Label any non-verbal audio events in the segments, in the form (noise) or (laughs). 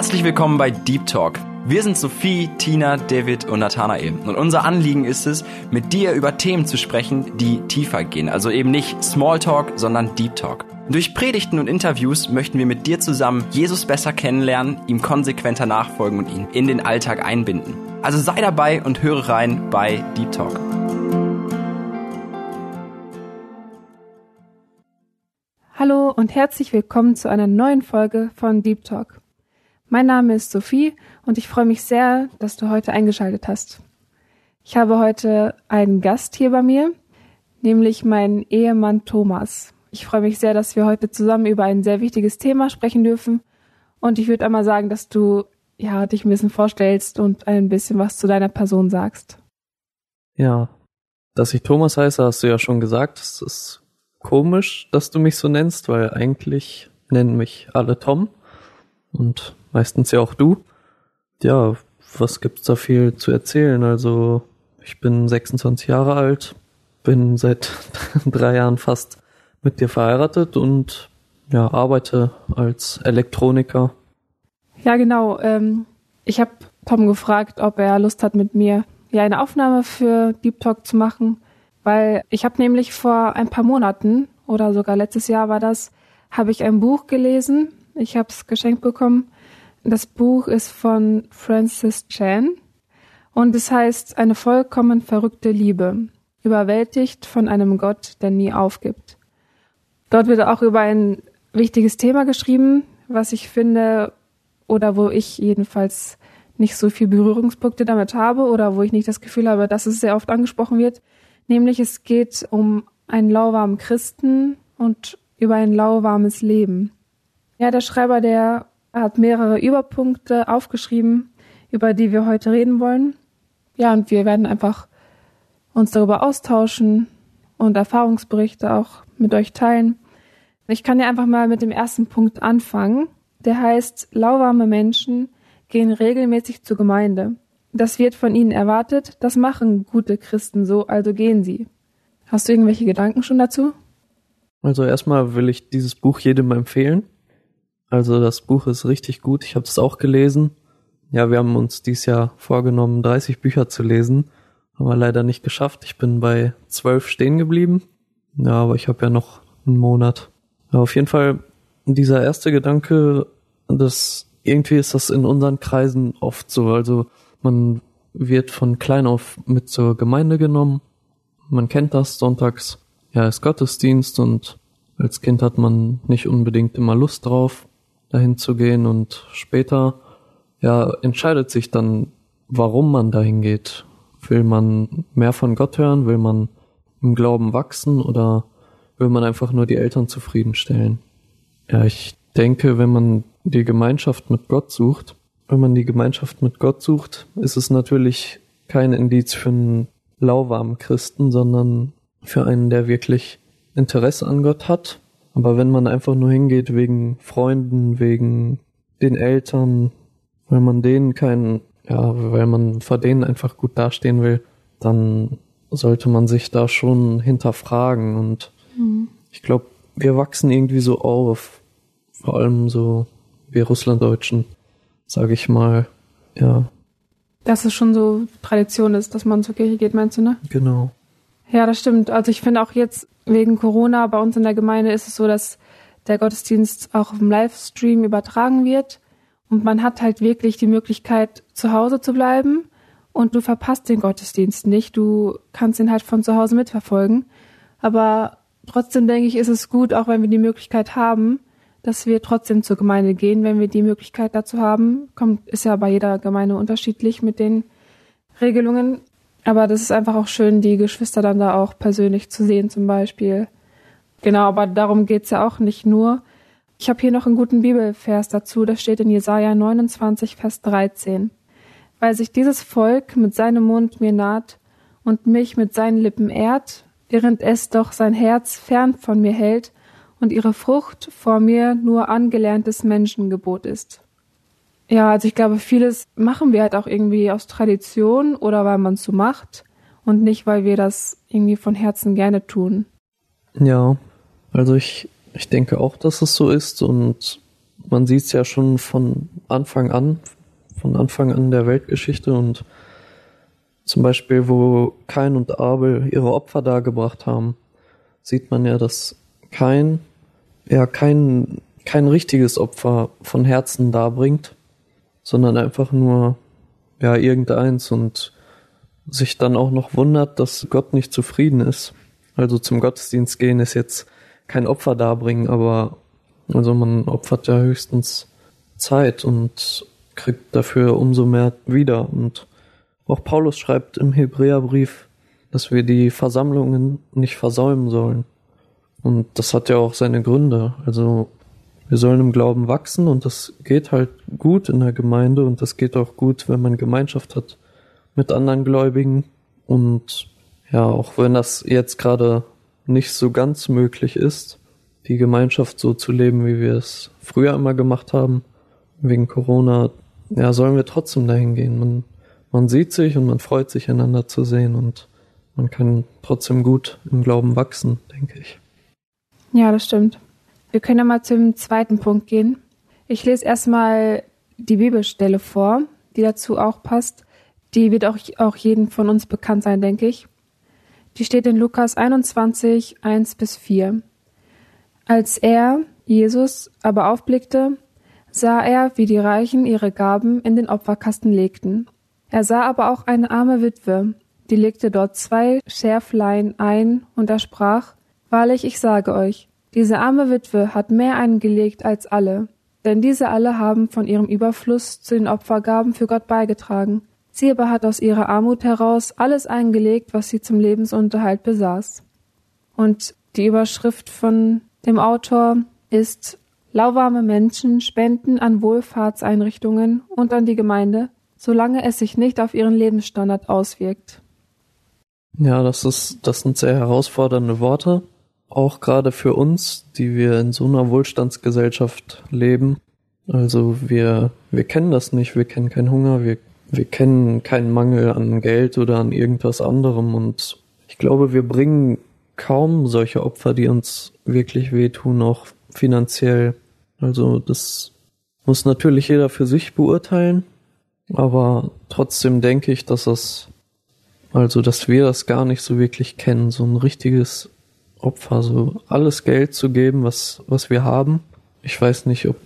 Herzlich willkommen bei Deep Talk. Wir sind Sophie, Tina, David und Nathanael. Und unser Anliegen ist es, mit dir über Themen zu sprechen, die tiefer gehen. Also eben nicht Smalltalk, sondern Deep Talk. Durch Predigten und Interviews möchten wir mit dir zusammen Jesus besser kennenlernen, ihm konsequenter nachfolgen und ihn in den Alltag einbinden. Also sei dabei und höre rein bei Deep Talk. Hallo und herzlich willkommen zu einer neuen Folge von Deep Talk. Mein Name ist Sophie und ich freue mich sehr, dass du heute eingeschaltet hast. Ich habe heute einen Gast hier bei mir, nämlich meinen Ehemann Thomas. Ich freue mich sehr, dass wir heute zusammen über ein sehr wichtiges Thema sprechen dürfen und ich würde einmal sagen, dass du ja dich ein bisschen vorstellst und ein bisschen was zu deiner Person sagst. Ja, dass ich Thomas heiße, hast du ja schon gesagt. Es ist komisch, dass du mich so nennst, weil eigentlich nennen mich alle Tom und meistens ja auch du. Ja, was gibt's da viel zu erzählen? Also, ich bin 26 Jahre alt, bin seit (laughs) drei Jahren fast mit dir verheiratet und ja, arbeite als Elektroniker. Ja, genau. Ähm, ich habe Tom gefragt, ob er Lust hat, mit mir ja eine Aufnahme für Deep Talk zu machen, weil ich habe nämlich vor ein paar Monaten oder sogar letztes Jahr war das, habe ich ein Buch gelesen. Ich habe es geschenkt bekommen das Buch ist von Francis Chan und es heißt Eine vollkommen verrückte Liebe, überwältigt von einem Gott, der nie aufgibt. Dort wird auch über ein wichtiges Thema geschrieben, was ich finde oder wo ich jedenfalls nicht so viel Berührungspunkte damit habe oder wo ich nicht das Gefühl habe, dass es sehr oft angesprochen wird. Nämlich es geht um einen lauwarmen Christen und über ein lauwarmes Leben. Ja, der Schreiber, der er hat mehrere Überpunkte aufgeschrieben, über die wir heute reden wollen. Ja, und wir werden einfach uns darüber austauschen und Erfahrungsberichte auch mit euch teilen. Ich kann ja einfach mal mit dem ersten Punkt anfangen. Der heißt, lauwarme Menschen gehen regelmäßig zur Gemeinde. Das wird von ihnen erwartet, das machen gute Christen so, also gehen sie. Hast du irgendwelche Gedanken schon dazu? Also erstmal will ich dieses Buch jedem empfehlen. Also das Buch ist richtig gut. Ich habe es auch gelesen. Ja, wir haben uns dieses Jahr vorgenommen, 30 Bücher zu lesen. Haben wir leider nicht geschafft. Ich bin bei 12 stehen geblieben. Ja, aber ich habe ja noch einen Monat. Ja, auf jeden Fall dieser erste Gedanke, dass irgendwie ist das in unseren Kreisen oft so. Also man wird von klein auf mit zur Gemeinde genommen. Man kennt das sonntags. Ja, ist Gottesdienst und als Kind hat man nicht unbedingt immer Lust drauf dahin zu gehen und später ja entscheidet sich dann, warum man dahin geht. Will man mehr von Gott hören? Will man im Glauben wachsen oder will man einfach nur die Eltern zufriedenstellen? Ja, ich denke, wenn man die Gemeinschaft mit Gott sucht, wenn man die Gemeinschaft mit Gott sucht, ist es natürlich kein Indiz für einen lauwarmen Christen, sondern für einen, der wirklich Interesse an Gott hat aber wenn man einfach nur hingeht wegen Freunden, wegen den Eltern, weil man denen keinen, ja, weil man vor denen einfach gut dastehen will, dann sollte man sich da schon hinterfragen. Und mhm. ich glaube, wir wachsen irgendwie so auf, vor allem so wir Russlanddeutschen, sage ich mal, ja. Dass es schon so Tradition ist, dass man zur Kirche geht, meinst du, ne? Genau. Ja, das stimmt. Also ich finde auch jetzt wegen Corona bei uns in der Gemeinde ist es so, dass der Gottesdienst auch im Livestream übertragen wird und man hat halt wirklich die Möglichkeit, zu Hause zu bleiben und du verpasst den Gottesdienst nicht. Du kannst ihn halt von zu Hause mitverfolgen. Aber trotzdem denke ich, ist es gut, auch wenn wir die Möglichkeit haben, dass wir trotzdem zur Gemeinde gehen, wenn wir die Möglichkeit dazu haben. Kommt, ist ja bei jeder Gemeinde unterschiedlich mit den Regelungen. Aber das ist einfach auch schön, die Geschwister dann da auch persönlich zu sehen zum Beispiel. Genau, aber darum geht's ja auch nicht nur. Ich habe hier noch einen guten Bibelvers dazu, das steht in Jesaja 29, Vers 13. Weil sich dieses Volk mit seinem Mund mir naht und mich mit seinen Lippen ehrt, während es doch sein Herz fern von mir hält und ihre Frucht vor mir nur angelerntes Menschengebot ist. Ja, also ich glaube, vieles machen wir halt auch irgendwie aus Tradition oder weil man es so macht und nicht, weil wir das irgendwie von Herzen gerne tun. Ja, also ich, ich denke auch, dass es so ist und man sieht es ja schon von Anfang an, von Anfang an der Weltgeschichte und zum Beispiel, wo Kain und Abel ihre Opfer dargebracht haben, sieht man ja, dass Kain ja kein, kein richtiges Opfer von Herzen darbringt, sondern einfach nur ja irgendeins und sich dann auch noch wundert, dass Gott nicht zufrieden ist. Also zum Gottesdienst gehen ist jetzt kein Opfer darbringen, aber also man opfert ja höchstens Zeit und kriegt dafür umso mehr wieder. Und auch Paulus schreibt im Hebräerbrief, dass wir die Versammlungen nicht versäumen sollen. Und das hat ja auch seine Gründe. Also wir sollen im Glauben wachsen und das geht halt gut in der Gemeinde und das geht auch gut, wenn man Gemeinschaft hat mit anderen Gläubigen. Und ja, auch wenn das jetzt gerade nicht so ganz möglich ist, die Gemeinschaft so zu leben, wie wir es früher immer gemacht haben, wegen Corona, ja, sollen wir trotzdem dahin gehen. Man, man sieht sich und man freut sich, einander zu sehen und man kann trotzdem gut im Glauben wachsen, denke ich. Ja, das stimmt. Wir können ja mal zum zweiten Punkt gehen. Ich lese erstmal die Bibelstelle vor, die dazu auch passt. Die wird auch, auch jedem von uns bekannt sein, denke ich. Die steht in Lukas 21, 1 bis 4. Als er, Jesus, aber aufblickte, sah er, wie die Reichen ihre Gaben in den Opferkasten legten. Er sah aber auch eine arme Witwe, die legte dort zwei Schärflein ein, und er sprach, Wahrlich, ich sage euch, diese arme Witwe hat mehr eingelegt als alle, denn diese alle haben von ihrem Überfluss zu den Opfergaben für Gott beigetragen. Sie aber hat aus ihrer Armut heraus alles eingelegt, was sie zum Lebensunterhalt besaß. Und die Überschrift von dem Autor ist Lauwarme Menschen spenden an Wohlfahrtseinrichtungen und an die Gemeinde, solange es sich nicht auf ihren Lebensstandard auswirkt. Ja, das ist, das sind sehr herausfordernde Worte auch gerade für uns, die wir in so einer Wohlstandsgesellschaft leben. Also wir, wir kennen das nicht, wir kennen keinen Hunger, wir, wir kennen keinen Mangel an Geld oder an irgendwas anderem und ich glaube, wir bringen kaum solche Opfer, die uns wirklich wehtun, auch finanziell. Also das muss natürlich jeder für sich beurteilen, aber trotzdem denke ich, dass das, also dass wir das gar nicht so wirklich kennen, so ein richtiges Opfer, so alles Geld zu geben, was, was wir haben. Ich weiß nicht, ob,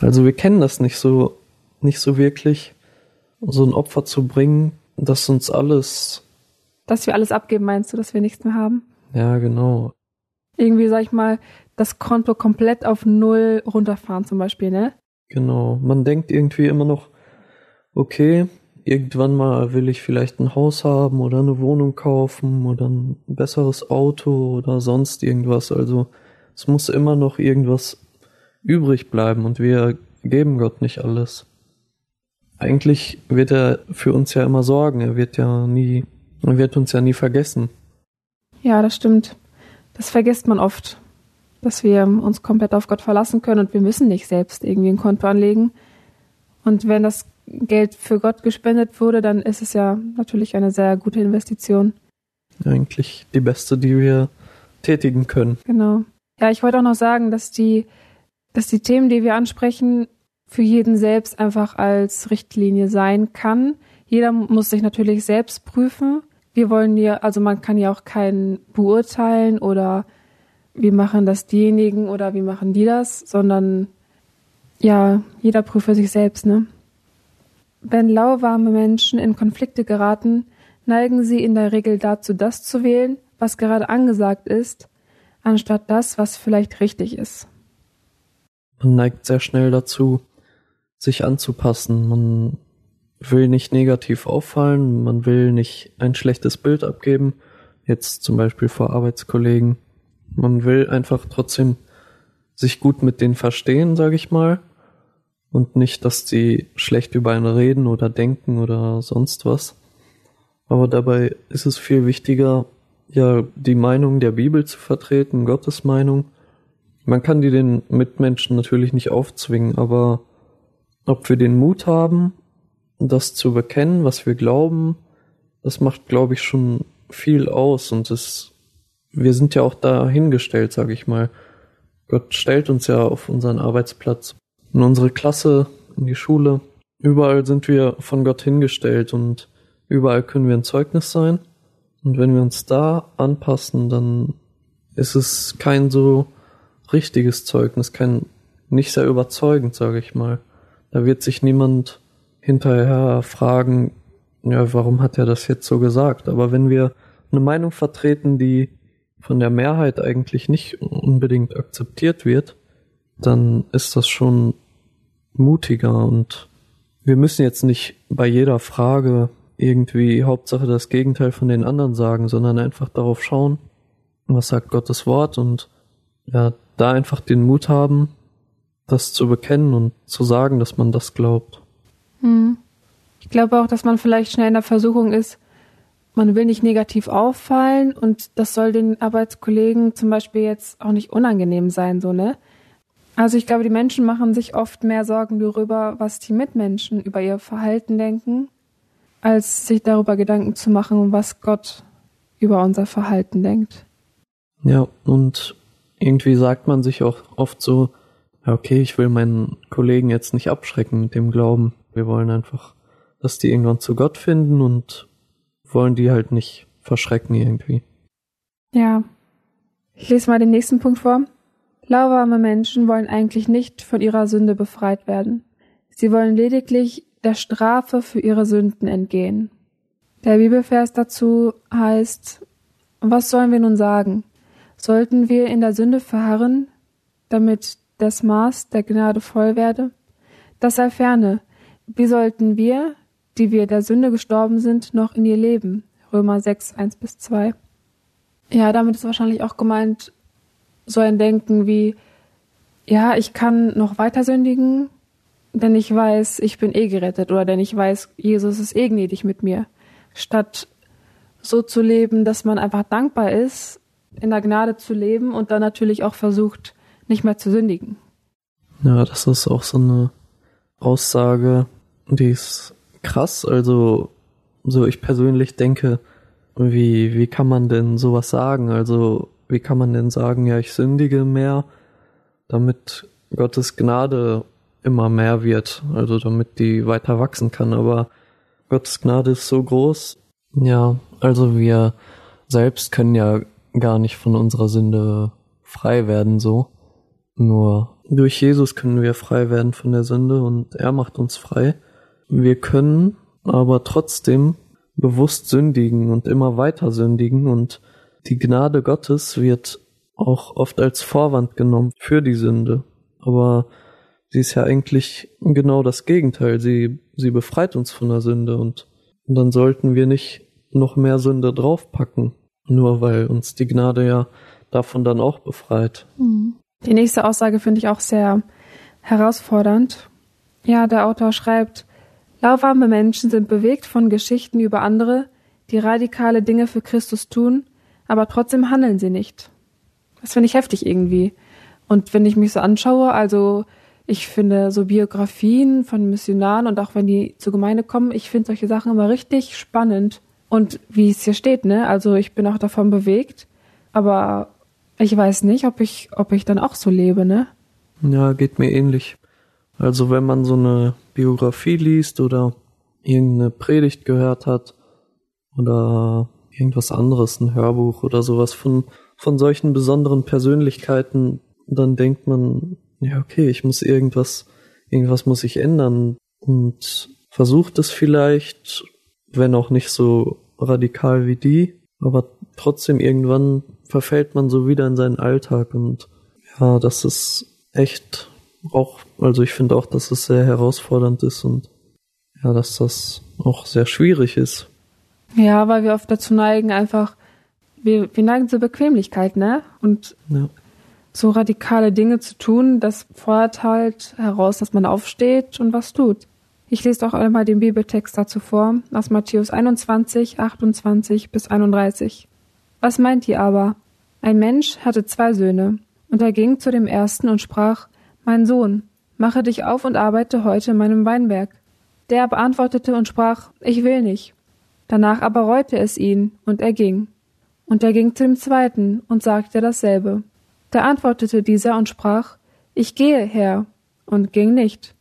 also wir kennen das nicht so, nicht so wirklich, so ein Opfer zu bringen, dass uns alles. Dass wir alles abgeben, meinst du, dass wir nichts mehr haben? Ja, genau. Irgendwie, sag ich mal, das Konto komplett auf Null runterfahren zum Beispiel, ne? Genau. Man denkt irgendwie immer noch, okay, irgendwann mal will ich vielleicht ein Haus haben oder eine Wohnung kaufen oder ein besseres Auto oder sonst irgendwas. Also es muss immer noch irgendwas übrig bleiben und wir geben Gott nicht alles. Eigentlich wird er für uns ja immer sorgen. Er wird ja nie, er wird uns ja nie vergessen. Ja, das stimmt. Das vergisst man oft, dass wir uns komplett auf Gott verlassen können und wir müssen nicht selbst irgendwie ein Konto anlegen. Und wenn das Geld für Gott gespendet wurde, dann ist es ja natürlich eine sehr gute Investition. Eigentlich die beste, die wir tätigen können. Genau. Ja, ich wollte auch noch sagen, dass die, dass die Themen, die wir ansprechen, für jeden selbst einfach als Richtlinie sein kann. Jeder muss sich natürlich selbst prüfen. Wir wollen ja, also man kann ja auch keinen beurteilen oder wie machen das diejenigen oder wie machen die das, sondern ja, jeder prüfe sich selbst, ne? Wenn lauwarme Menschen in Konflikte geraten, neigen sie in der Regel dazu, das zu wählen, was gerade angesagt ist, anstatt das, was vielleicht richtig ist. Man neigt sehr schnell dazu, sich anzupassen. Man will nicht negativ auffallen, man will nicht ein schlechtes Bild abgeben, jetzt zum Beispiel vor Arbeitskollegen. Man will einfach trotzdem sich gut mit denen verstehen, sage ich mal, und nicht, dass die schlecht über einen reden oder denken oder sonst was. Aber dabei ist es viel wichtiger, ja, die Meinung der Bibel zu vertreten, Gottes Meinung. Man kann die den Mitmenschen natürlich nicht aufzwingen, aber ob wir den Mut haben, das zu bekennen, was wir glauben, das macht, glaube ich, schon viel aus und es, wir sind ja auch dahingestellt, sage ich mal. Gott stellt uns ja auf unseren Arbeitsplatz in unsere Klasse, in die Schule. Überall sind wir von Gott hingestellt und überall können wir ein Zeugnis sein. Und wenn wir uns da anpassen, dann ist es kein so richtiges Zeugnis, kein nicht sehr überzeugend, sage ich mal. Da wird sich niemand hinterher fragen, ja, warum hat er das jetzt so gesagt? Aber wenn wir eine Meinung vertreten, die von der Mehrheit eigentlich nicht unbedingt akzeptiert wird, dann ist das schon mutiger und wir müssen jetzt nicht bei jeder Frage irgendwie Hauptsache das Gegenteil von den anderen sagen, sondern einfach darauf schauen, was sagt Gottes Wort und ja, da einfach den Mut haben, das zu bekennen und zu sagen, dass man das glaubt. Hm. Ich glaube auch, dass man vielleicht schnell in der Versuchung ist, man will nicht negativ auffallen und das soll den Arbeitskollegen zum Beispiel jetzt auch nicht unangenehm sein, so, ne? Also ich glaube, die Menschen machen sich oft mehr Sorgen darüber, was die Mitmenschen über ihr Verhalten denken, als sich darüber Gedanken zu machen, was Gott über unser Verhalten denkt. Ja, und irgendwie sagt man sich auch oft so, okay, ich will meinen Kollegen jetzt nicht abschrecken mit dem Glauben. Wir wollen einfach, dass die irgendwann zu Gott finden und wollen die halt nicht verschrecken irgendwie. Ja. Ich lese mal den nächsten Punkt vor. Lauwarme Menschen wollen eigentlich nicht von ihrer Sünde befreit werden. Sie wollen lediglich der Strafe für ihre Sünden entgehen. Der Bibelvers dazu heißt, was sollen wir nun sagen? Sollten wir in der Sünde verharren, damit das Maß der Gnade voll werde? Das sei ferne. Wie sollten wir, die wir der Sünde gestorben sind, noch in ihr leben? Römer 6, 1 bis 2. Ja, damit ist wahrscheinlich auch gemeint so ein Denken wie, ja, ich kann noch weiter sündigen, denn ich weiß, ich bin eh gerettet oder denn ich weiß, Jesus ist eh gnädig mit mir. Statt so zu leben, dass man einfach dankbar ist in der Gnade zu leben und dann natürlich auch versucht, nicht mehr zu sündigen. Ja, das ist auch so eine Aussage, die ist krass. Also, so ich persönlich denke, wie, wie kann man denn sowas sagen? Also, wie kann man denn sagen, ja, ich sündige mehr, damit Gottes Gnade immer mehr wird, also damit die weiter wachsen kann. Aber Gottes Gnade ist so groß. Ja, also wir selbst können ja gar nicht von unserer Sünde frei werden, so. Nur durch Jesus können wir frei werden von der Sünde und er macht uns frei. Wir können aber trotzdem bewusst sündigen und immer weiter sündigen und die Gnade Gottes wird auch oft als Vorwand genommen für die Sünde. Aber sie ist ja eigentlich genau das Gegenteil. Sie, sie befreit uns von der Sünde und, und dann sollten wir nicht noch mehr Sünde draufpacken. Nur weil uns die Gnade ja davon dann auch befreit. Mhm. Die nächste Aussage finde ich auch sehr herausfordernd. Ja, der Autor schreibt, lauwarme Menschen sind bewegt von Geschichten über andere, die radikale Dinge für Christus tun, aber trotzdem handeln sie nicht. Das finde ich heftig irgendwie. Und wenn ich mich so anschaue, also ich finde so Biografien von Missionaren und auch wenn die zur Gemeinde kommen, ich finde solche Sachen immer richtig spannend. Und wie es hier steht, ne? Also ich bin auch davon bewegt, aber ich weiß nicht, ob ich, ob ich dann auch so lebe, ne? Ja, geht mir ähnlich. Also wenn man so eine Biografie liest oder irgendeine Predigt gehört hat oder irgendwas anderes, ein Hörbuch oder sowas von, von solchen besonderen Persönlichkeiten, dann denkt man, ja, okay, ich muss irgendwas, irgendwas muss ich ändern und versucht es vielleicht wenn auch nicht so radikal wie die, aber trotzdem irgendwann verfällt man so wieder in seinen Alltag und ja, das ist echt auch, also ich finde auch, dass es sehr herausfordernd ist und ja, dass das auch sehr schwierig ist. Ja, weil wir oft dazu neigen, einfach, wir, wir neigen zur Bequemlichkeit, ne? Und ja. so radikale Dinge zu tun, das fordert halt heraus, dass man aufsteht und was tut. Ich lese auch einmal den Bibeltext dazu vor, aus Matthäus 21, 28 bis 31. Was meint ihr aber? Ein Mensch hatte zwei Söhne, und er ging zu dem ersten und sprach, Mein Sohn, mache dich auf und arbeite heute in meinem Weinberg. Der beantwortete und sprach, Ich will nicht. Danach aber reute es ihn, und er ging. Und er ging zu dem zweiten und sagte dasselbe. Da antwortete dieser und sprach, Ich gehe, Herr, und ging nicht.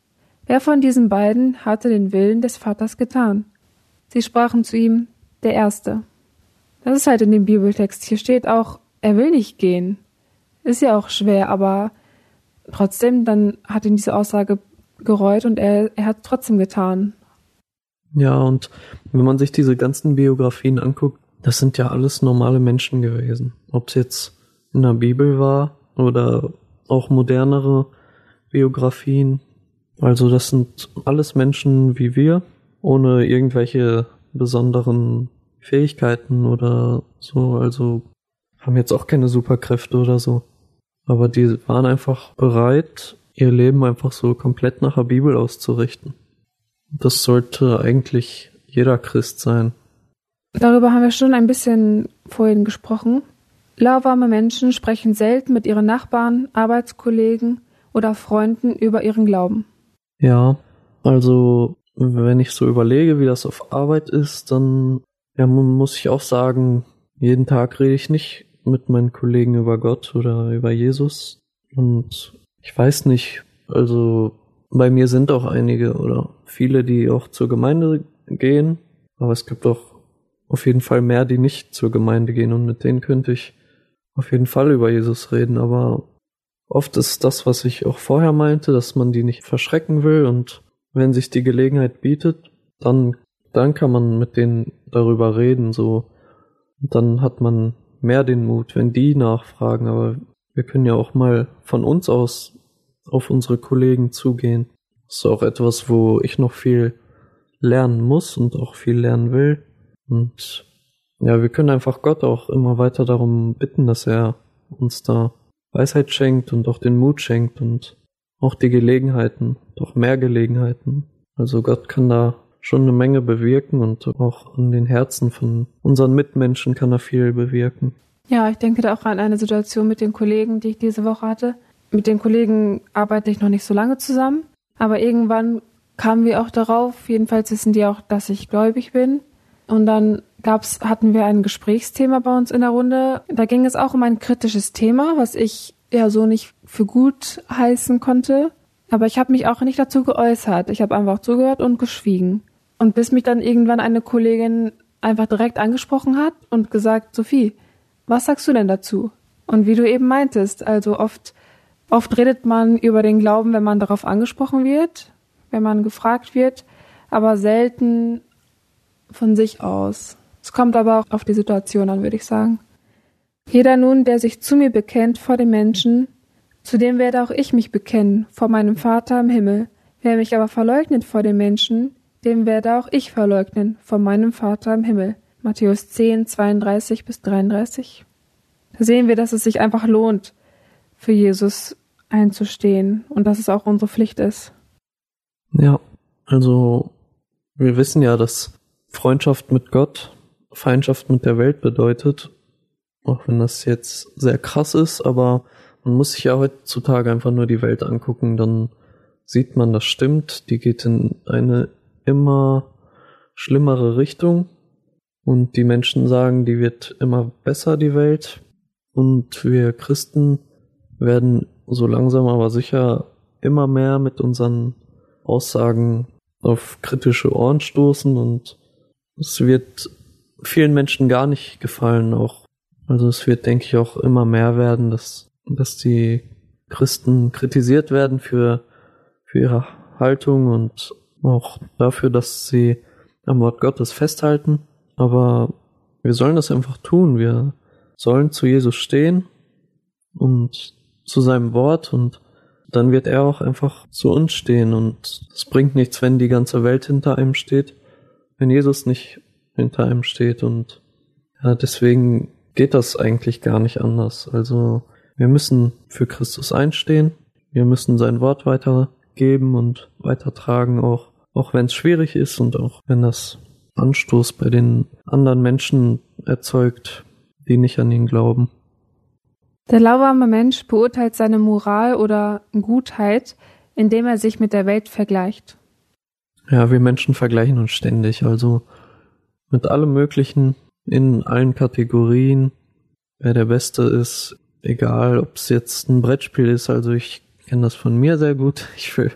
Wer von diesen beiden hatte den Willen des Vaters getan? Sie sprachen zu ihm, der Erste. Das ist halt in dem Bibeltext. Hier steht auch, er will nicht gehen. Ist ja auch schwer, aber trotzdem, dann hat ihn diese Aussage gereut und er, er hat trotzdem getan. Ja, und wenn man sich diese ganzen Biografien anguckt, das sind ja alles normale Menschen gewesen. Ob es jetzt in der Bibel war oder auch modernere Biografien. Also das sind alles Menschen wie wir, ohne irgendwelche besonderen Fähigkeiten oder so. Also haben jetzt auch keine Superkräfte oder so. Aber die waren einfach bereit, ihr Leben einfach so komplett nach der Bibel auszurichten. Das sollte eigentlich jeder Christ sein. Darüber haben wir schon ein bisschen vorhin gesprochen. Lauwarme Menschen sprechen selten mit ihren Nachbarn, Arbeitskollegen oder Freunden über ihren Glauben. Ja, also wenn ich so überlege, wie das auf Arbeit ist, dann ja, muss ich auch sagen, jeden Tag rede ich nicht mit meinen Kollegen über Gott oder über Jesus. Und ich weiß nicht, also bei mir sind auch einige oder viele, die auch zur Gemeinde gehen, aber es gibt auch auf jeden Fall mehr, die nicht zur Gemeinde gehen. Und mit denen könnte ich auf jeden Fall über Jesus reden, aber oft ist das, was ich auch vorher meinte, dass man die nicht verschrecken will. Und wenn sich die Gelegenheit bietet, dann, dann kann man mit denen darüber reden, so. Und dann hat man mehr den Mut, wenn die nachfragen, aber wir können ja auch mal von uns aus auf unsere Kollegen zugehen. Das ist auch etwas, wo ich noch viel lernen muss und auch viel lernen will. Und ja, wir können einfach Gott auch immer weiter darum bitten, dass er uns da Weisheit schenkt und auch den Mut schenkt und auch die Gelegenheiten, doch mehr Gelegenheiten. Also Gott kann da schon eine Menge bewirken und auch in den Herzen von unseren Mitmenschen kann er viel bewirken. Ja, ich denke da auch an eine Situation mit den Kollegen, die ich diese Woche hatte. Mit den Kollegen arbeite ich noch nicht so lange zusammen, aber irgendwann kamen wir auch darauf, jedenfalls wissen die auch, dass ich gläubig bin. Und dann gab's, hatten wir ein Gesprächsthema bei uns in der Runde. Da ging es auch um ein kritisches Thema, was ich ja so nicht für gut heißen konnte. Aber ich habe mich auch nicht dazu geäußert. Ich habe einfach zugehört und geschwiegen. Und bis mich dann irgendwann eine Kollegin einfach direkt angesprochen hat und gesagt, Sophie, was sagst du denn dazu? Und wie du eben meintest, also oft, oft redet man über den Glauben, wenn man darauf angesprochen wird, wenn man gefragt wird, aber selten von sich aus. Es kommt aber auch auf die Situation an, würde ich sagen. Jeder nun, der sich zu mir bekennt vor den Menschen, zu dem werde auch ich mich bekennen vor meinem Vater im Himmel. Wer mich aber verleugnet vor den Menschen, dem werde auch ich verleugnen vor meinem Vater im Himmel. Matthäus 10, 32 bis 33. Da sehen wir, dass es sich einfach lohnt, für Jesus einzustehen und dass es auch unsere Pflicht ist. Ja, also wir wissen ja, dass Freundschaft mit Gott Feindschaft mit der Welt bedeutet. Auch wenn das jetzt sehr krass ist, aber man muss sich ja heutzutage einfach nur die Welt angucken, dann sieht man, das stimmt. Die geht in eine immer schlimmere Richtung. Und die Menschen sagen, die wird immer besser, die Welt. Und wir Christen werden so langsam aber sicher immer mehr mit unseren Aussagen auf kritische Ohren stoßen und es wird vielen Menschen gar nicht gefallen auch. Also es wird, denke ich, auch immer mehr werden, dass, dass die Christen kritisiert werden für, für ihre Haltung und auch dafür, dass sie am Wort Gottes festhalten. Aber wir sollen das einfach tun. Wir sollen zu Jesus stehen und zu seinem Wort und dann wird er auch einfach zu uns stehen und es bringt nichts, wenn die ganze Welt hinter einem steht, wenn Jesus nicht hinter einem steht und ja, deswegen geht das eigentlich gar nicht anders. Also wir müssen für Christus einstehen, wir müssen sein Wort weitergeben und weitertragen, auch, auch wenn es schwierig ist und auch wenn das Anstoß bei den anderen Menschen erzeugt, die nicht an ihn glauben. Der lauwarme Mensch beurteilt seine Moral oder Gutheit, indem er sich mit der Welt vergleicht. Ja, wir Menschen vergleichen uns ständig, also mit allem Möglichen in allen Kategorien, wer der Beste ist, egal ob es jetzt ein Brettspiel ist. Also ich kenne das von mir sehr gut. (laughs) Ich will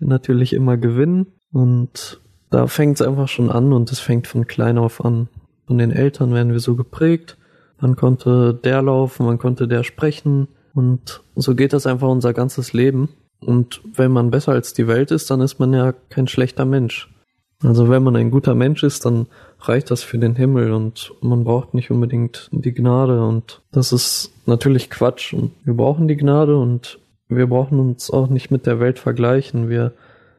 natürlich immer gewinnen und da fängt es einfach schon an und es fängt von klein auf an. Von den Eltern werden wir so geprägt. Man konnte der laufen, man konnte der sprechen und so geht das einfach unser ganzes Leben. Und wenn man besser als die Welt ist, dann ist man ja kein schlechter Mensch. Also wenn man ein guter Mensch ist, dann reicht das für den Himmel und man braucht nicht unbedingt die Gnade und das ist natürlich Quatsch und wir brauchen die Gnade und wir brauchen uns auch nicht mit der Welt vergleichen. Wir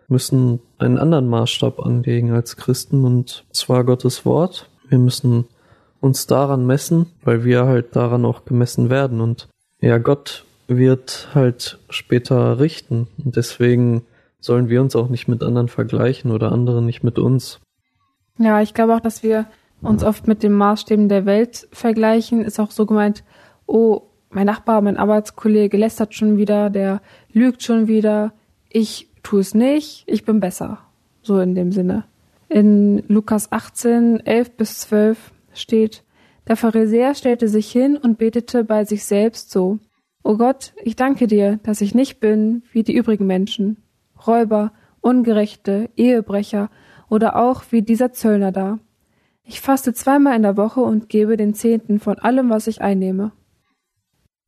müssen einen anderen Maßstab anlegen als Christen und zwar Gottes Wort. Wir müssen uns daran messen, weil wir halt daran auch gemessen werden und ja, Gott wird halt später richten und deswegen sollen wir uns auch nicht mit anderen vergleichen oder andere nicht mit uns. Ja, ich glaube auch, dass wir uns oft mit den Maßstäben der Welt vergleichen. Ist auch so gemeint, oh, mein Nachbar, mein Arbeitskollege lästert schon wieder, der lügt schon wieder. Ich tue es nicht, ich bin besser. So in dem Sinne. In Lukas 18, 11 bis 12 steht, der Pharisäer stellte sich hin und betete bei sich selbst so, O Gott, ich danke dir, dass ich nicht bin wie die übrigen Menschen, Räuber, Ungerechte, Ehebrecher oder auch wie dieser Zöllner da. Ich faste zweimal in der Woche und gebe den Zehnten von allem, was ich einnehme.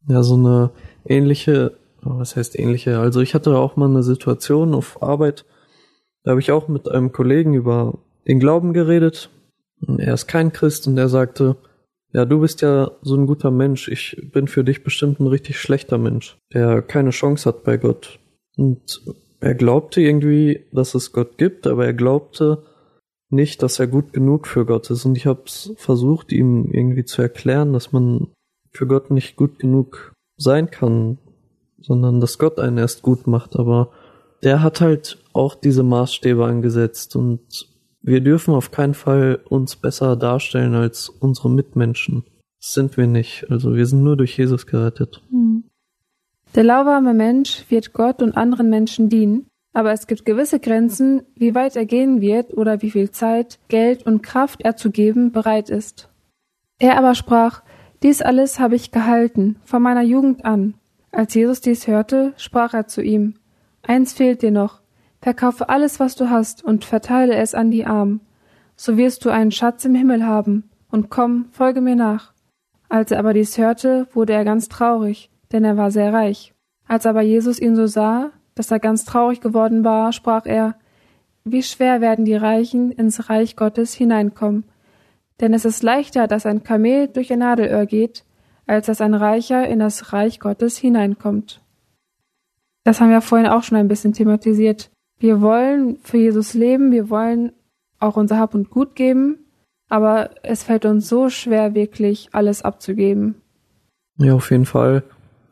Ja, so eine ähnliche, was heißt ähnliche? Also ich hatte auch mal eine Situation auf Arbeit, da habe ich auch mit einem Kollegen über den Glauben geredet. Er ist kein Christ und er sagte, ja, du bist ja so ein guter Mensch, ich bin für dich bestimmt ein richtig schlechter Mensch, der keine Chance hat bei Gott. Und er glaubte irgendwie, dass es Gott gibt, aber er glaubte nicht, dass er gut genug für Gott ist. Und ich habe es versucht, ihm irgendwie zu erklären, dass man für Gott nicht gut genug sein kann, sondern dass Gott einen erst gut macht. Aber der hat halt auch diese Maßstäbe angesetzt und wir dürfen auf keinen Fall uns besser darstellen als unsere Mitmenschen. Das sind wir nicht. Also wir sind nur durch Jesus gerettet. Hm. Der lauwarme Mensch wird Gott und anderen Menschen dienen, aber es gibt gewisse Grenzen, wie weit er gehen wird oder wie viel Zeit, Geld und Kraft er zu geben bereit ist. Er aber sprach, dies alles habe ich gehalten, von meiner Jugend an. Als Jesus dies hörte, sprach er zu ihm, Eins fehlt dir noch, verkaufe alles, was du hast, und verteile es an die Armen. So wirst du einen Schatz im Himmel haben, und komm, folge mir nach. Als er aber dies hörte, wurde er ganz traurig, denn er war sehr reich. Als aber Jesus ihn so sah, dass er ganz traurig geworden war, sprach er, wie schwer werden die Reichen ins Reich Gottes hineinkommen. Denn es ist leichter, dass ein Kamel durch ein Nadelöhr geht, als dass ein Reicher in das Reich Gottes hineinkommt. Das haben wir vorhin auch schon ein bisschen thematisiert. Wir wollen für Jesus leben, wir wollen auch unser Hab und Gut geben, aber es fällt uns so schwer, wirklich alles abzugeben. Ja, auf jeden Fall.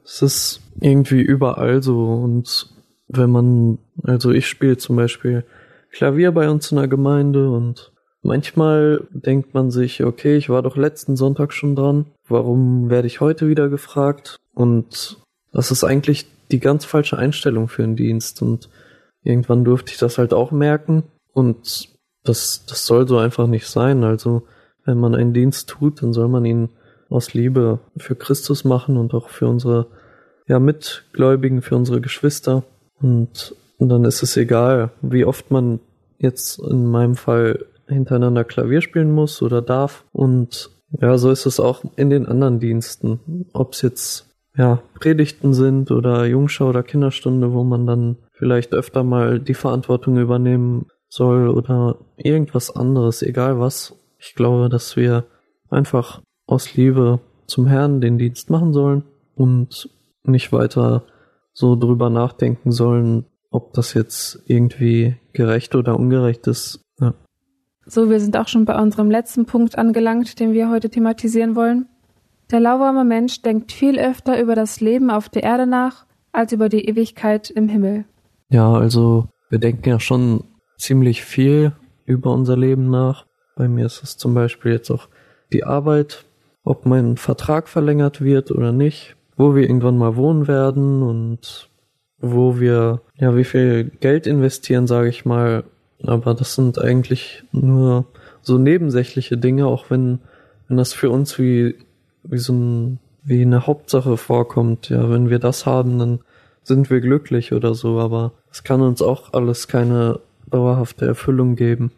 Es ist irgendwie überall so. Und wenn man, also ich spiele zum Beispiel Klavier bei uns in der Gemeinde und manchmal denkt man sich, okay, ich war doch letzten Sonntag schon dran, warum werde ich heute wieder gefragt? Und das ist eigentlich die ganz falsche Einstellung für einen Dienst. Und irgendwann durfte ich das halt auch merken. Und das, das soll so einfach nicht sein. Also, wenn man einen Dienst tut, dann soll man ihn aus Liebe für Christus machen und auch für unsere ja, Mitgläubigen, für unsere Geschwister. Und, und dann ist es egal, wie oft man jetzt in meinem Fall hintereinander Klavier spielen muss oder darf. Und ja, so ist es auch in den anderen Diensten. Ob es jetzt ja, Predigten sind oder Jungschau oder Kinderstunde, wo man dann vielleicht öfter mal die Verantwortung übernehmen soll oder irgendwas anderes, egal was. Ich glaube, dass wir einfach aus Liebe zum Herrn den Dienst machen sollen und nicht weiter so drüber nachdenken sollen, ob das jetzt irgendwie gerecht oder ungerecht ist. Ja. So, wir sind auch schon bei unserem letzten Punkt angelangt, den wir heute thematisieren wollen. Der lauwarme Mensch denkt viel öfter über das Leben auf der Erde nach, als über die Ewigkeit im Himmel. Ja, also wir denken ja schon ziemlich viel über unser Leben nach. Bei mir ist es zum Beispiel jetzt auch die Arbeit, ob mein Vertrag verlängert wird oder nicht, wo wir irgendwann mal wohnen werden und wo wir, ja, wie viel Geld investieren, sage ich mal. Aber das sind eigentlich nur so nebensächliche Dinge, auch wenn, wenn das für uns wie, wie so ein, wie eine Hauptsache vorkommt. Ja, wenn wir das haben, dann sind wir glücklich oder so, aber es kann uns auch alles keine dauerhafte Erfüllung geben.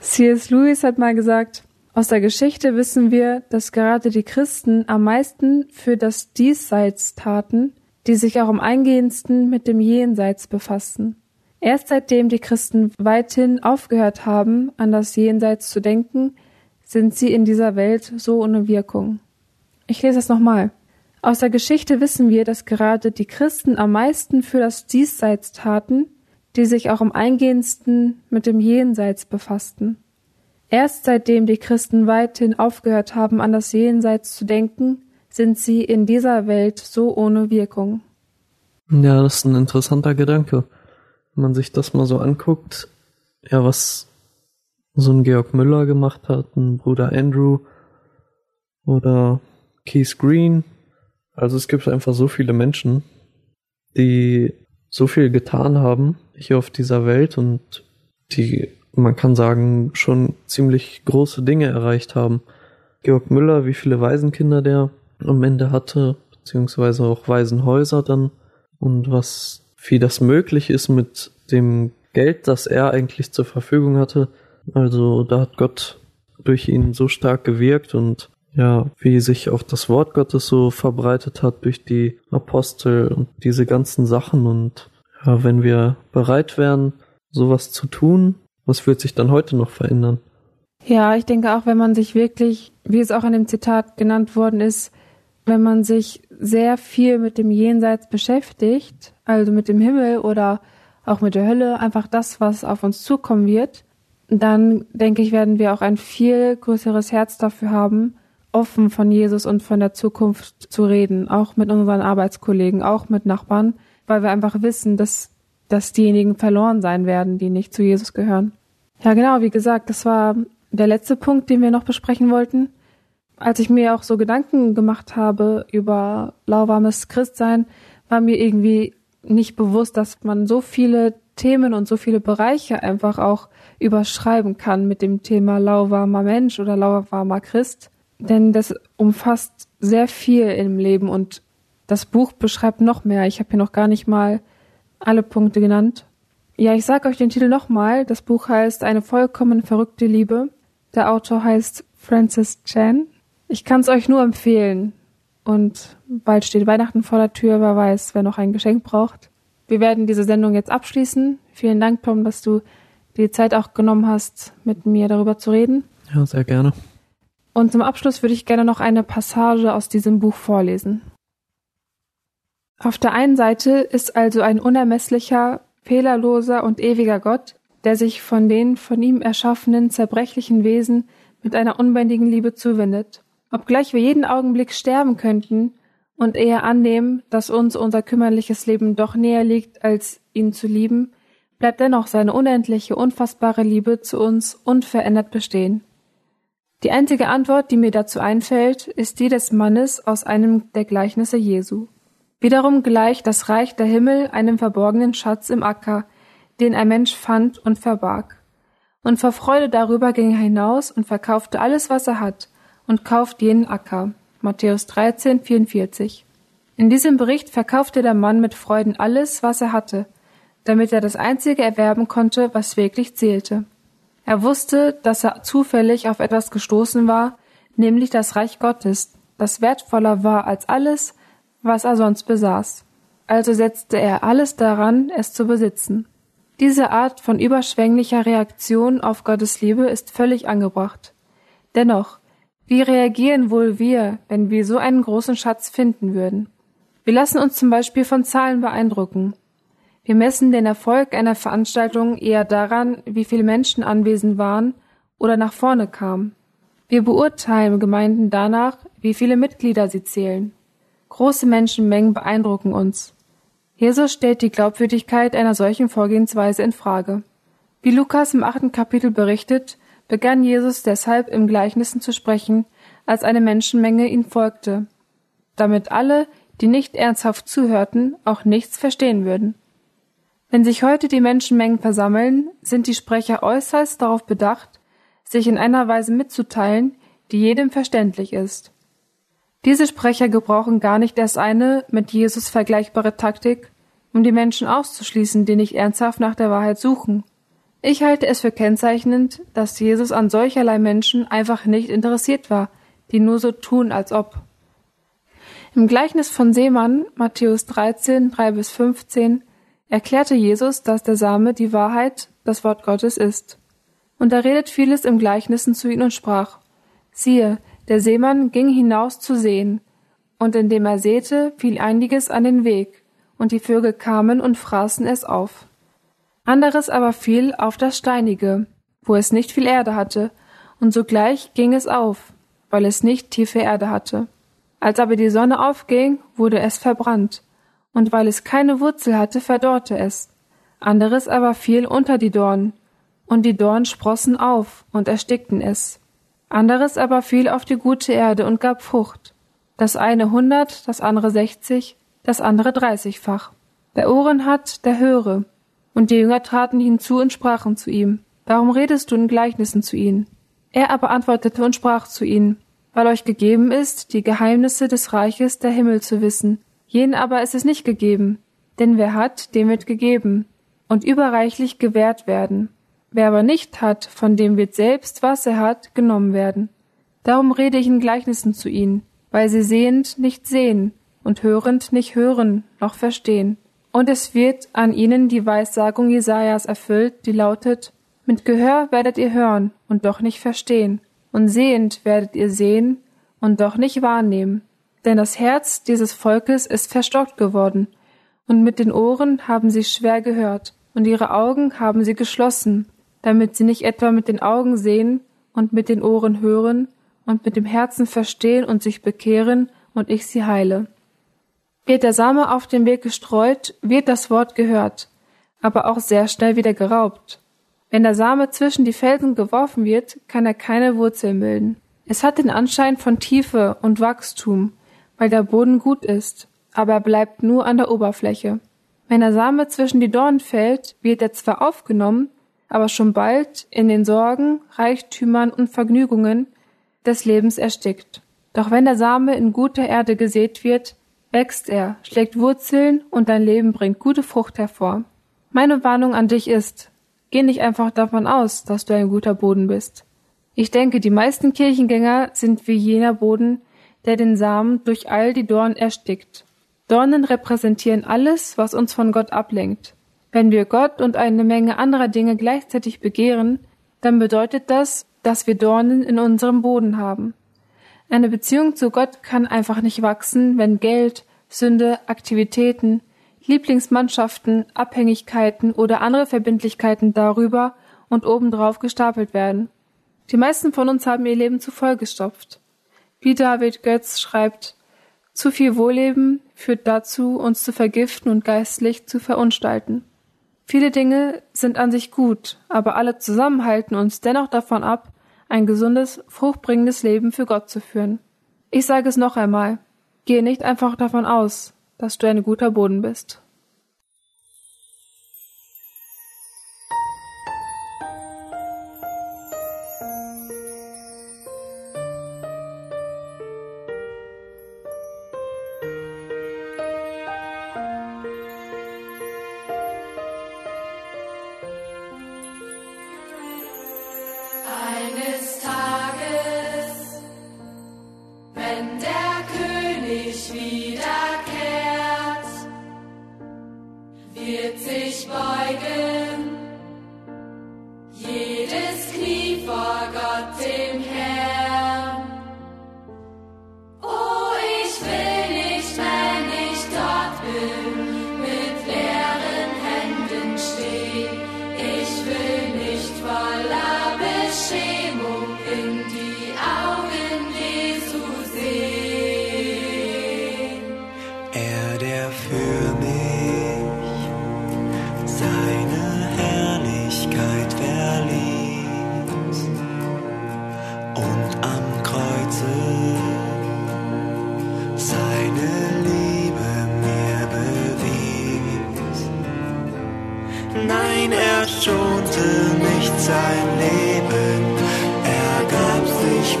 C.S. Lewis hat mal gesagt, aus der Geschichte wissen wir, dass gerade die Christen am meisten für das Diesseits taten, die sich auch am eingehendsten mit dem Jenseits befassten. Erst seitdem die Christen weithin aufgehört haben, an das Jenseits zu denken, sind sie in dieser Welt so ohne Wirkung. Ich lese es nochmal. Aus der Geschichte wissen wir, dass gerade die Christen am meisten für das Diesseits taten, die sich auch am eingehendsten mit dem Jenseits befassten. Erst seitdem die Christen weithin aufgehört haben, an das Jenseits zu denken, sind sie in dieser Welt so ohne Wirkung. Ja, das ist ein interessanter Gedanke. Wenn man sich das mal so anguckt, ja, was so ein Georg Müller gemacht hat, ein Bruder Andrew oder Keith Green. Also es gibt einfach so viele Menschen, die so viel getan haben hier auf dieser Welt und die, man kann sagen, schon ziemlich große Dinge erreicht haben. Georg Müller, wie viele Waisenkinder der am Ende hatte, beziehungsweise auch Waisenhäuser dann und was, wie das möglich ist mit dem Geld, das er eigentlich zur Verfügung hatte. Also da hat Gott durch ihn so stark gewirkt und ja, wie sich auch das Wort Gottes so verbreitet hat durch die Apostel und diese ganzen Sachen und ja, wenn wir bereit wären, sowas zu tun, was wird sich dann heute noch verändern? Ja, ich denke auch, wenn man sich wirklich, wie es auch in dem Zitat genannt worden ist, wenn man sich sehr viel mit dem Jenseits beschäftigt, also mit dem Himmel oder auch mit der Hölle, einfach das, was auf uns zukommen wird, dann denke ich, werden wir auch ein viel größeres Herz dafür haben, offen von Jesus und von der Zukunft zu reden, auch mit unseren Arbeitskollegen, auch mit Nachbarn, weil wir einfach wissen, dass, dass diejenigen verloren sein werden, die nicht zu Jesus gehören. Ja, genau, wie gesagt, das war der letzte Punkt, den wir noch besprechen wollten als ich mir auch so Gedanken gemacht habe über lauwarmes Christsein, war mir irgendwie nicht bewusst, dass man so viele Themen und so viele Bereiche einfach auch überschreiben kann mit dem Thema lauwarmer Mensch oder lauwarmer Christ. Denn das umfasst sehr viel im Leben und das Buch beschreibt noch mehr. Ich habe hier noch gar nicht mal alle Punkte genannt. Ja, ich sage euch den Titel nochmal. Das Buch heißt Eine vollkommen verrückte Liebe. Der Autor heißt Francis Chan ich kann es euch nur empfehlen. Und bald steht Weihnachten vor der Tür, wer weiß, wer noch ein Geschenk braucht. Wir werden diese Sendung jetzt abschließen. Vielen Dank, Tom, dass du die Zeit auch genommen hast, mit mir darüber zu reden. Ja, sehr gerne. Und zum Abschluss würde ich gerne noch eine Passage aus diesem Buch vorlesen. Auf der einen Seite ist also ein unermesslicher, fehlerloser und ewiger Gott, der sich von den von ihm erschaffenen zerbrechlichen Wesen mit einer unbändigen Liebe zuwendet. Obgleich wir jeden Augenblick sterben könnten und eher annehmen, dass uns unser kümmerliches Leben doch näher liegt, als ihn zu lieben, bleibt dennoch seine unendliche, unfassbare Liebe zu uns unverändert bestehen. Die einzige Antwort, die mir dazu einfällt, ist die des Mannes aus einem der Gleichnisse Jesu. Wiederum gleicht das Reich der Himmel einem verborgenen Schatz im Acker, den ein Mensch fand und verbarg. Und vor Freude darüber ging er hinaus und verkaufte alles, was er hat, und kauft jenen Acker. Matthäus 13, 44. In diesem Bericht verkaufte der Mann mit Freuden alles, was er hatte, damit er das einzige erwerben konnte, was wirklich zählte. Er wusste, dass er zufällig auf etwas gestoßen war, nämlich das Reich Gottes, das wertvoller war als alles, was er sonst besaß. Also setzte er alles daran, es zu besitzen. Diese Art von überschwänglicher Reaktion auf Gottes Liebe ist völlig angebracht. Dennoch, wie reagieren wohl wir, wenn wir so einen großen Schatz finden würden? Wir lassen uns zum Beispiel von Zahlen beeindrucken. Wir messen den Erfolg einer Veranstaltung eher daran, wie viele Menschen anwesend waren oder nach vorne kamen. Wir beurteilen Gemeinden danach, wie viele Mitglieder sie zählen. Große Menschenmengen beeindrucken uns. Jesus stellt die Glaubwürdigkeit einer solchen Vorgehensweise in Frage. Wie Lukas im achten Kapitel berichtet, begann Jesus deshalb im Gleichnissen zu sprechen, als eine Menschenmenge ihn folgte, damit alle, die nicht ernsthaft zuhörten, auch nichts verstehen würden. Wenn sich heute die Menschenmengen versammeln, sind die Sprecher äußerst darauf bedacht, sich in einer Weise mitzuteilen, die jedem verständlich ist. Diese Sprecher gebrauchen gar nicht erst eine mit Jesus vergleichbare Taktik, um die Menschen auszuschließen, die nicht ernsthaft nach der Wahrheit suchen. Ich halte es für kennzeichnend, dass Jesus an solcherlei Menschen einfach nicht interessiert war, die nur so tun, als ob. Im Gleichnis von Seemann, Matthäus 13, 3 bis 15, erklärte Jesus, dass der Same die Wahrheit, das Wort Gottes ist. Und er redet vieles im Gleichnissen zu ihnen und sprach, siehe, der Seemann ging hinaus zu sehen, und indem er säte, fiel einiges an den Weg, und die Vögel kamen und fraßen es auf. Anderes aber fiel auf das Steinige, wo es nicht viel Erde hatte, und sogleich ging es auf, weil es nicht tiefe Erde hatte. Als aber die Sonne aufging, wurde es verbrannt, und weil es keine Wurzel hatte, verdorrte es. Anderes aber fiel unter die Dornen, und die Dornen sprossen auf und erstickten es. Anderes aber fiel auf die gute Erde und gab Frucht. Das eine hundert, das andere sechzig, das andere dreißigfach. Wer Ohren hat, der höre. Und die Jünger traten hinzu und sprachen zu ihm, Warum redest du in Gleichnissen zu ihnen? Er aber antwortete und sprach zu ihnen, Weil euch gegeben ist, die Geheimnisse des Reiches der Himmel zu wissen. Jenen aber ist es nicht gegeben, denn wer hat, dem wird gegeben, und überreichlich gewährt werden. Wer aber nicht hat, von dem wird selbst, was er hat, genommen werden. Darum rede ich in Gleichnissen zu ihnen, weil sie sehend nicht sehen und hörend nicht hören noch verstehen. Und es wird an ihnen die Weissagung Jesajas erfüllt, die lautet, mit Gehör werdet ihr hören und doch nicht verstehen, und sehend werdet ihr sehen und doch nicht wahrnehmen. Denn das Herz dieses Volkes ist verstockt geworden, und mit den Ohren haben sie schwer gehört, und ihre Augen haben sie geschlossen, damit sie nicht etwa mit den Augen sehen und mit den Ohren hören und mit dem Herzen verstehen und sich bekehren und ich sie heile. Wird der Same auf dem Weg gestreut, wird das Wort gehört, aber auch sehr schnell wieder geraubt. Wenn der Same zwischen die Felsen geworfen wird, kann er keine Wurzeln bilden. Es hat den Anschein von Tiefe und Wachstum, weil der Boden gut ist, aber er bleibt nur an der Oberfläche. Wenn der Same zwischen die Dornen fällt, wird er zwar aufgenommen, aber schon bald in den Sorgen, Reichtümern und Vergnügungen des Lebens erstickt. Doch wenn der Same in guter Erde gesät wird, wächst er, schlägt Wurzeln und dein Leben bringt gute Frucht hervor. Meine Warnung an dich ist, geh nicht einfach davon aus, dass du ein guter Boden bist. Ich denke, die meisten Kirchengänger sind wie jener Boden, der den Samen durch all die Dornen erstickt. Dornen repräsentieren alles, was uns von Gott ablenkt. Wenn wir Gott und eine Menge anderer Dinge gleichzeitig begehren, dann bedeutet das, dass wir Dornen in unserem Boden haben. Eine Beziehung zu Gott kann einfach nicht wachsen, wenn Geld, Sünde, Aktivitäten, Lieblingsmannschaften, Abhängigkeiten oder andere Verbindlichkeiten darüber und obendrauf gestapelt werden. Die meisten von uns haben ihr Leben zu voll gestopft. Wie David Götz schreibt, zu viel Wohlleben führt dazu, uns zu vergiften und geistlich zu verunstalten. Viele Dinge sind an sich gut, aber alle zusammen halten uns dennoch davon ab, ein gesundes, fruchtbringendes Leben für Gott zu führen. Ich sage es noch einmal, gehe nicht einfach davon aus, dass du ein guter Boden bist.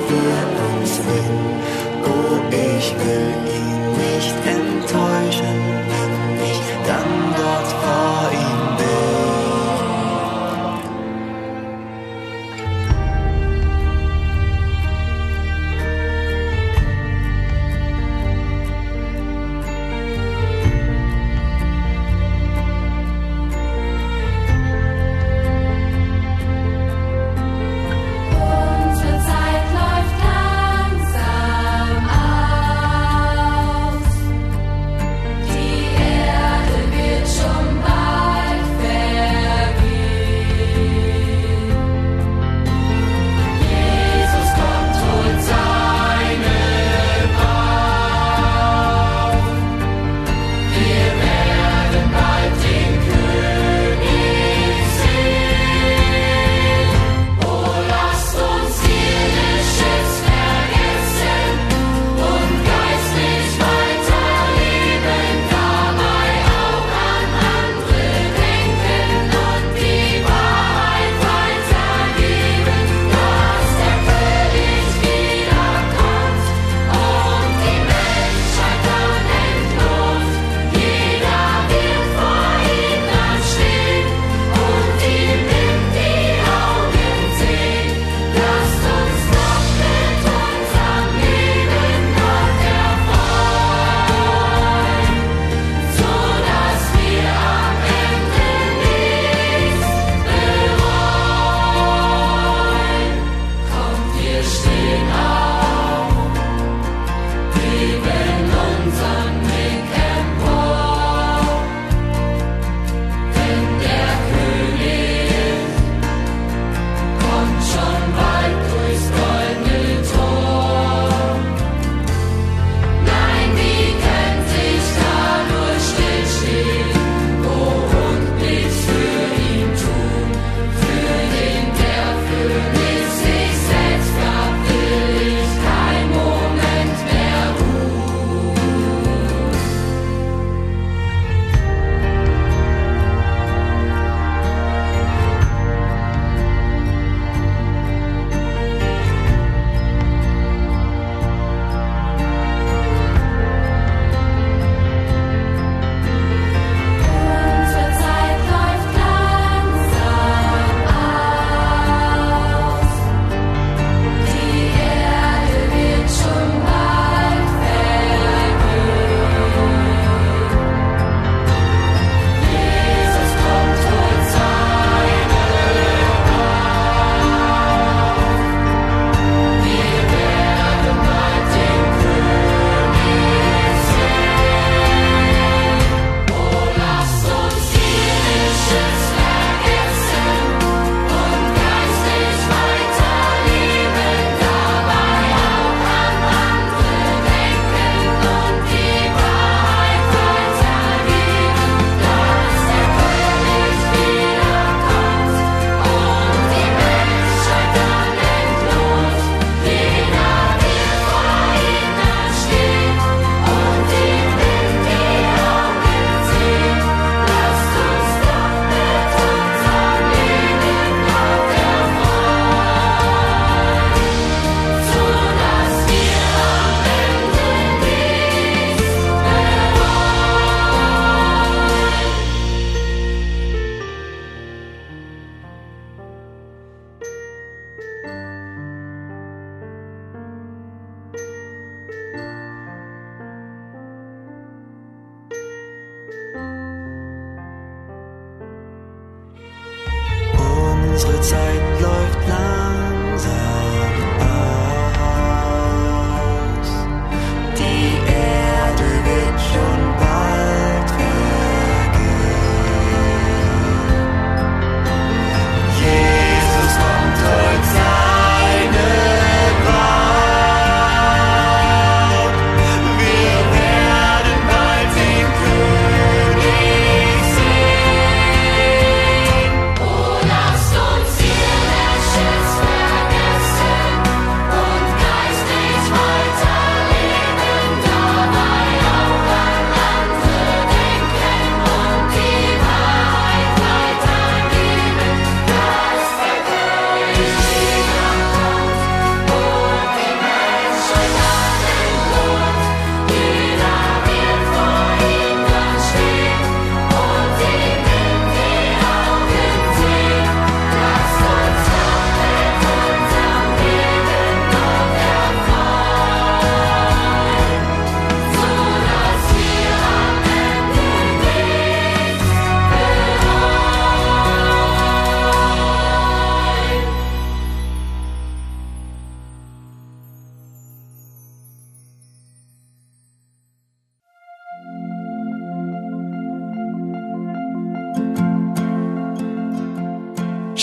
für uns hin. Oh, ich will